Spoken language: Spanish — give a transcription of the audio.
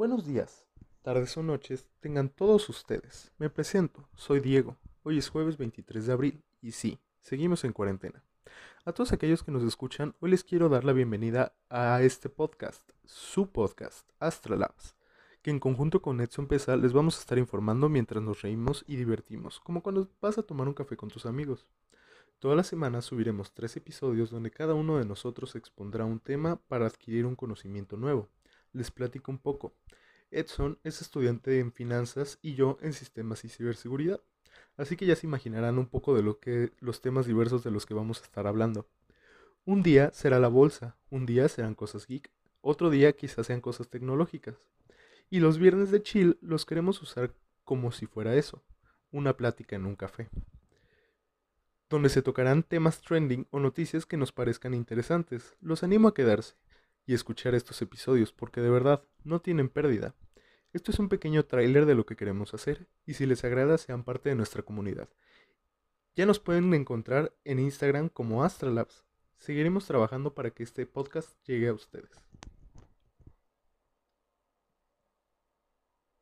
Buenos días, tardes o noches, tengan todos ustedes. Me presento, soy Diego. Hoy es jueves 23 de abril y sí, seguimos en cuarentena. A todos aquellos que nos escuchan, hoy les quiero dar la bienvenida a este podcast, su podcast, Astralabs, que en conjunto con Edson Pesa les vamos a estar informando mientras nos reímos y divertimos, como cuando vas a tomar un café con tus amigos. Todas las semanas subiremos tres episodios donde cada uno de nosotros expondrá un tema para adquirir un conocimiento nuevo. Les platico un poco. Edson es estudiante en finanzas y yo en sistemas y ciberseguridad. Así que ya se imaginarán un poco de lo que los temas diversos de los que vamos a estar hablando. Un día será la bolsa, un día serán cosas geek, otro día quizás sean cosas tecnológicas. Y los viernes de chill los queremos usar como si fuera eso, una plática en un café, donde se tocarán temas trending o noticias que nos parezcan interesantes. Los animo a quedarse y escuchar estos episodios porque de verdad no tienen pérdida. Esto es un pequeño tráiler de lo que queremos hacer y si les agrada sean parte de nuestra comunidad. Ya nos pueden encontrar en Instagram como Astralabs. Seguiremos trabajando para que este podcast llegue a ustedes.